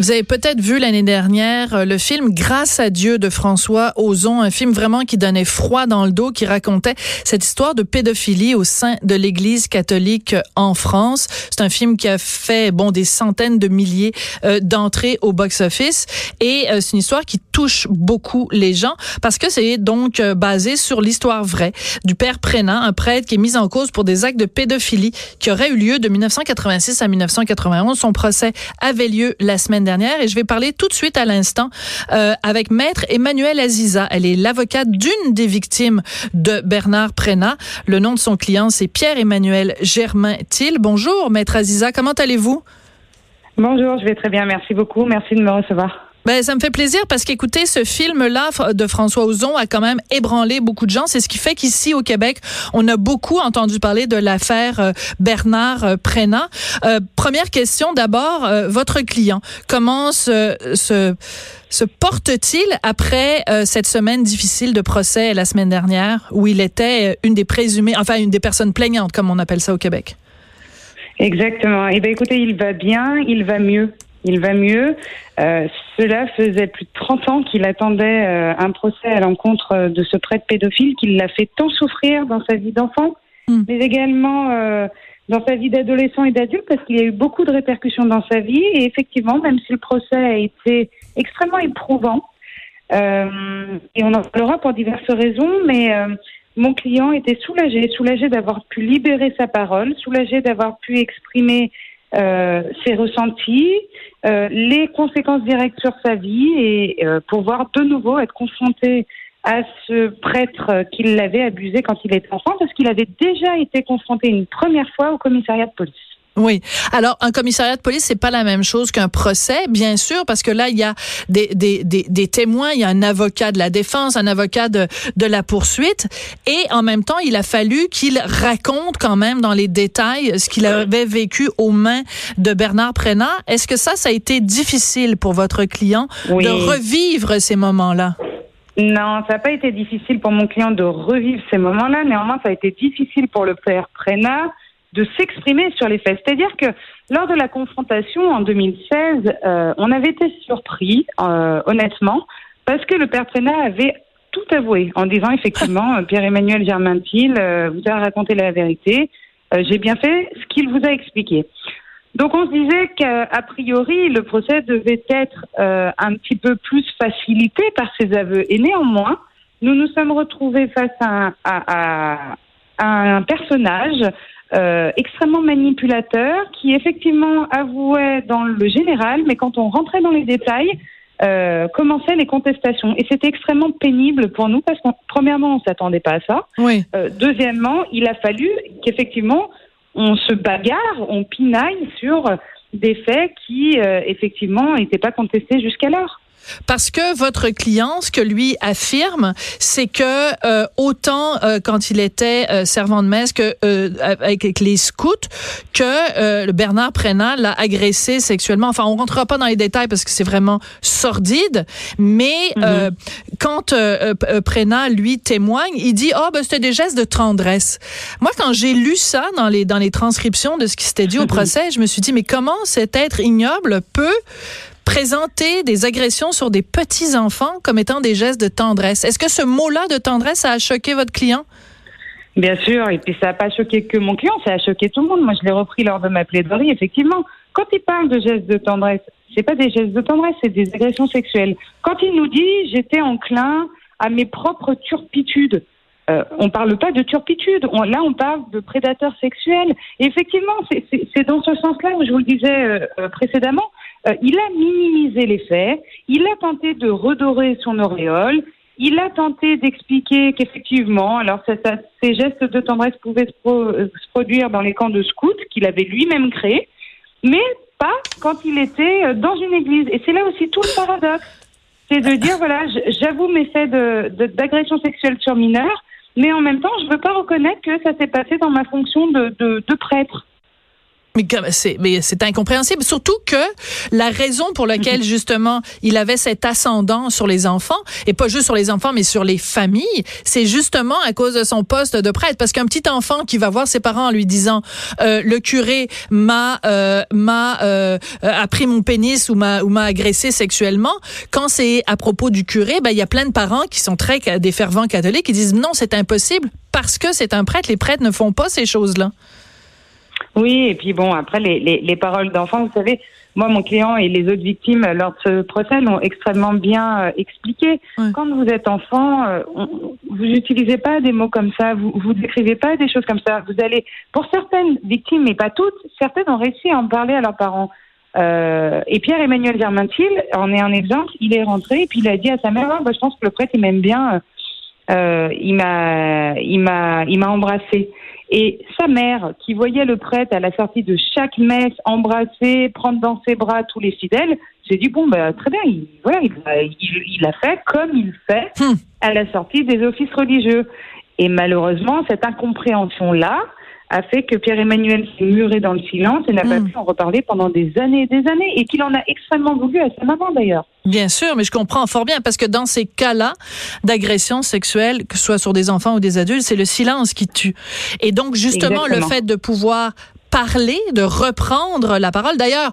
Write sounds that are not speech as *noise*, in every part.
Vous avez peut-être vu l'année dernière euh, le film Grâce à Dieu de François Ozon, un film vraiment qui donnait froid dans le dos, qui racontait cette histoire de pédophilie au sein de l'Église catholique en France. C'est un film qui a fait bon des centaines de milliers euh, d'entrées au box-office et euh, c'est une histoire qui touche beaucoup les gens parce que c'est donc euh, basé sur l'histoire vraie du père Prénat, un prêtre qui est mis en cause pour des actes de pédophilie qui auraient eu lieu de 1986 à 1991. Son procès avait lieu la semaine dernière et je vais parler tout de suite à l'instant euh, avec maître Emmanuel Aziza. Elle est l'avocate d'une des victimes de Bernard Prénat. Le nom de son client, c'est Pierre-Emmanuel Germain-Thiel. Bonjour, maître Aziza, comment allez-vous? Bonjour, je vais très bien, merci beaucoup, merci de me recevoir. Ben, ça me fait plaisir parce qu'écoutez, ce film-là de François Ozon a quand même ébranlé beaucoup de gens. C'est ce qui fait qu'ici au Québec, on a beaucoup entendu parler de l'affaire euh, Bernard euh, Prénat. Euh, première question d'abord, votre client, comment se, se, se porte-t-il après cette semaine difficile de procès la semaine dernière où il était une des présumées, enfin une des personnes plaignantes, comme on appelle ça au Québec? Exactement. Eh bien, écoutez, il va bien, il va mieux. Il va mieux. Euh, cela faisait plus de 30 ans qu'il attendait euh, un procès à l'encontre de ce prêtre pédophile qui l'a fait tant souffrir dans sa vie d'enfant, hmm. mais également euh, dans sa vie d'adolescent et d'adulte, parce qu'il y a eu beaucoup de répercussions dans sa vie. Et effectivement, même si le procès a été extrêmement éprouvant, et on en parlera pour diverses raisons, mais mon client était soulagé, soulagé d'avoir pu libérer sa parole, soulagé d'avoir pu exprimer euh, ses ressentis, euh, les conséquences directes sur sa vie et euh, pouvoir de nouveau être confronté à ce prêtre qui l'avait abusé quand il était enfant, parce qu'il avait déjà été confronté une première fois au commissariat de police. Oui. Alors, un commissariat de police, c'est pas la même chose qu'un procès, bien sûr, parce que là, il y a des, des, des, des, témoins, il y a un avocat de la défense, un avocat de, de la poursuite, et en même temps, il a fallu qu'il raconte quand même dans les détails ce qu'il avait vécu aux mains de Bernard Prénat. Est-ce que ça, ça a été difficile pour votre client de revivre ces moments-là? Non, ça n'a pas été difficile pour mon client de revivre ces moments-là. Néanmoins, ça a été difficile pour le père Prénat de s'exprimer sur les faits. C'est-à-dire que lors de la confrontation en 2016, euh, on avait été surpris, euh, honnêtement, parce que le père avait tout avoué en disant effectivement, *laughs* Pierre-Emmanuel Germain-Thiel euh, vous a raconté la vérité, j'ai bien fait ce qu'il vous a expliqué. Donc on se disait qu'a priori le procès devait être un petit peu plus facilité par ses aveux. Et néanmoins, nous nous sommes retrouvés face à, à un personnage euh, extrêmement manipulateur qui effectivement avouait dans le général, mais quand on rentrait dans les détails, euh, commençaient les contestations. Et c'était extrêmement pénible pour nous parce qu'on, premièrement, on s'attendait pas à ça. Oui. Euh, deuxièmement, il a fallu qu'effectivement on se bagarre, on pinaille sur des faits qui euh, effectivement n'étaient pas contestés jusqu'alors. Parce que votre client, ce que lui affirme, c'est que euh, autant euh, quand il était euh, servant de messe que avec les scouts, que Bernard Prénat l'a agressé sexuellement. Enfin, on rentrera pas dans les détails parce que c'est vraiment sordide. Mais mm-hmm. quand Prénat lui témoigne, il dit oh ben c'était des gestes de tendresse. Moi, quand j'ai lu ça dans les dans les transcriptions de ce qui s'était dit au *laughs* procès, je me suis dit mais comment cet être ignoble peut présenter des agressions sur des petits enfants comme étant des gestes de tendresse. Est-ce que ce mot-là de tendresse a choqué votre client? Bien sûr, et puis ça n'a pas choqué que mon client, ça a choqué tout le monde. Moi, je l'ai repris lors de ma plaidoirie. Effectivement, quand il parle de gestes de tendresse, c'est pas des gestes de tendresse, c'est des agressions sexuelles. Quand il nous dit j'étais enclin à mes propres turpitudes, euh, on ne parle pas de turpitude. là, on parle de prédateurs sexuels. Effectivement, c'est dans ce sens-là où je vous le disais euh, euh, il a minimisé les faits. Il a tenté de redorer son auréole. Il a tenté d'expliquer qu'effectivement, alors ces gestes de tendresse pouvaient se, produire dans les camps de scouts qu'il avait lui-même créés. Mais pas quand il était euh, dans une église. Et c'est là aussi tout le paradoxe. C'est de dire, voilà, j'avoue mes faits d'agression sexuelle sur mineurs, mais en même temps, je ne veux pas reconnaître que ça s'est passé dans ma fonction de prêtre. Mais c'est mais c'est incompréhensible surtout que la raison pour laquelle *laughs* justement il avait cet ascendant sur les enfants et pas juste sur les enfants mais sur les familles, c'est justement à cause de son poste de prêtre. Parce qu'un petit enfant qui va voir ses parents en lui disant euh, le curé m'a euh, m'a euh, a pris mon pénis ou m'a ou m'a agressé sexuellement, quand c'est à propos du curé, ben il y a plein de parents qui sont très des fervents catholiques qui disent non, c'est impossible parce que c'est un prêtre, les prêtres ne font pas ces choses-là. Oui, et puis bon, après, les, les, les paroles d'enfants, vous savez, moi, mon client et les autres victimes lors de ce procès l'ont extrêmement bien euh, expliqué. Quand vous êtes enfant, euh, vous n'utilisez pas des mots comme ça, vous vous décrivez pas des choses comme ça. Vous allez, pour certaines victimes, mais pas toutes, certaines ont réussi à en parler à leurs parents. Euh, et Pierre-Emmanuel Germaintil en est un exemple. Il est rentré et puis il a dit à sa mère, ah, bah, je pense que le prêtre il m'aime bien. Euh, il m'a, il m'a, il m'a embrassé. Et sa mère, qui voyait le prêtre à la sortie de chaque messe embrasser, prendre dans ses bras tous les fidèles, s'est dit bon bah très bien, il, voilà, il, il, a fait comme il fait hmm. à la sortie des offices religieux. Et malheureusement, cette incompréhension là, a fait que Pierre-Emmanuel s'est muré dans le silence et n'a pas hmm. pu en reparler pendant des années et des années, et qu'il en a extrêmement voulu à sa maman d'ailleurs. Bien sûr, mais je comprends fort bien parce que dans ces cas-là d'agression sexuelle, que ce soit sur des enfants ou des adultes, c'est le silence qui tue. Et donc justement le fait de pouvoir parler, de reprendre la parole. D'ailleurs,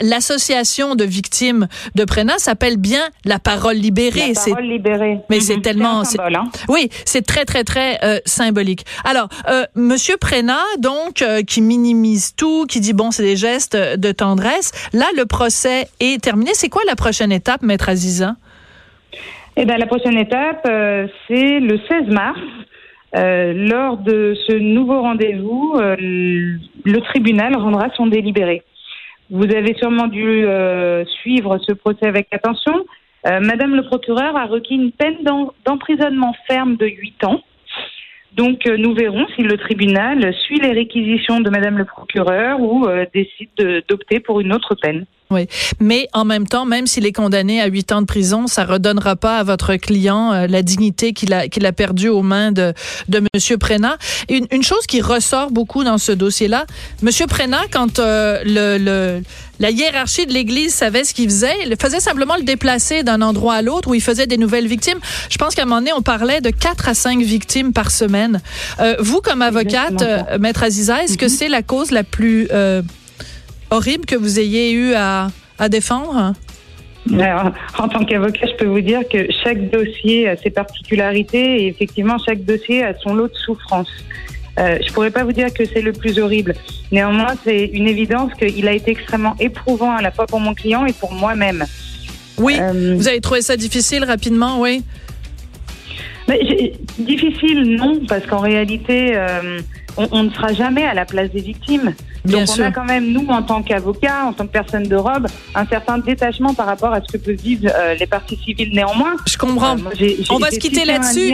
l'association de victimes de Prénat s'appelle bien la parole libérée. La parole libérée. Mais c'est mhm. tellement, symbole, hein. oui, c'est très très très euh, symbolique. Alors, euh, Monsieur Prénat, donc, euh, qui minimise tout, qui dit bon, c'est des gestes de tendresse. Là, le procès est terminé. C'est quoi la prochaine étape, Maître Aziza? Eh bien, la prochaine étape, c'est le 16 mars. Euh, lors de ce nouveau rendez-vous, euh, le tribunal rendra son délibéré. Vous avez sûrement dû euh, suivre ce procès avec attention. Madame le procureur a requis une peine d'emprisonnement ferme de 8 ans. Donc nous verrons si le tribunal suit les réquisitions de Madame le procureur ou décide d'opter pour une autre peine. Oui, mais en même temps, même s'il est condamné à huit ans de prison, ça redonnera pas à votre client euh, la dignité qu'il a qu'il a perdue aux mains de de Monsieur Prénat. Une, une chose qui ressort beaucoup dans ce dossier-là, Monsieur Prénat, quand euh, le, le la hiérarchie de l'Église savait ce qu'il faisait. Il faisait simplement le déplacer d'un endroit à l'autre où il faisait des nouvelles victimes. Je pense qu'à un moment donné, on parlait de quatre à cinq victimes par semaine. Euh, vous, comme avocate, Maître Aziza, est-ce que mm-hmm. c'est la cause la plus horrible que vous ayez eu à, à défendre? en tant qu'avocat, je peux vous dire que chaque dossier a ses particularités et effectivement, chaque dossier a son lot de souffrance. Euh, je pourrais pas vous dire que c'est le plus horrible. Néanmoins, c'est une évidence qu'il a été extrêmement éprouvant à la fois pour mon client et pour moi-même. Oui, euh, vous avez trouvé ça difficile rapidement, oui? Mais, difficile, non, parce qu'en réalité, euh, on, ne sera jamais à la place des victimes. Donc on a quand même, nous, en tant qu'avocats, en tant que personne de robe, un certain détachement par rapport à ce que peuvent vivre euh, les parties civiles néanmoins. Je comprends. On va se quitter là-dessus.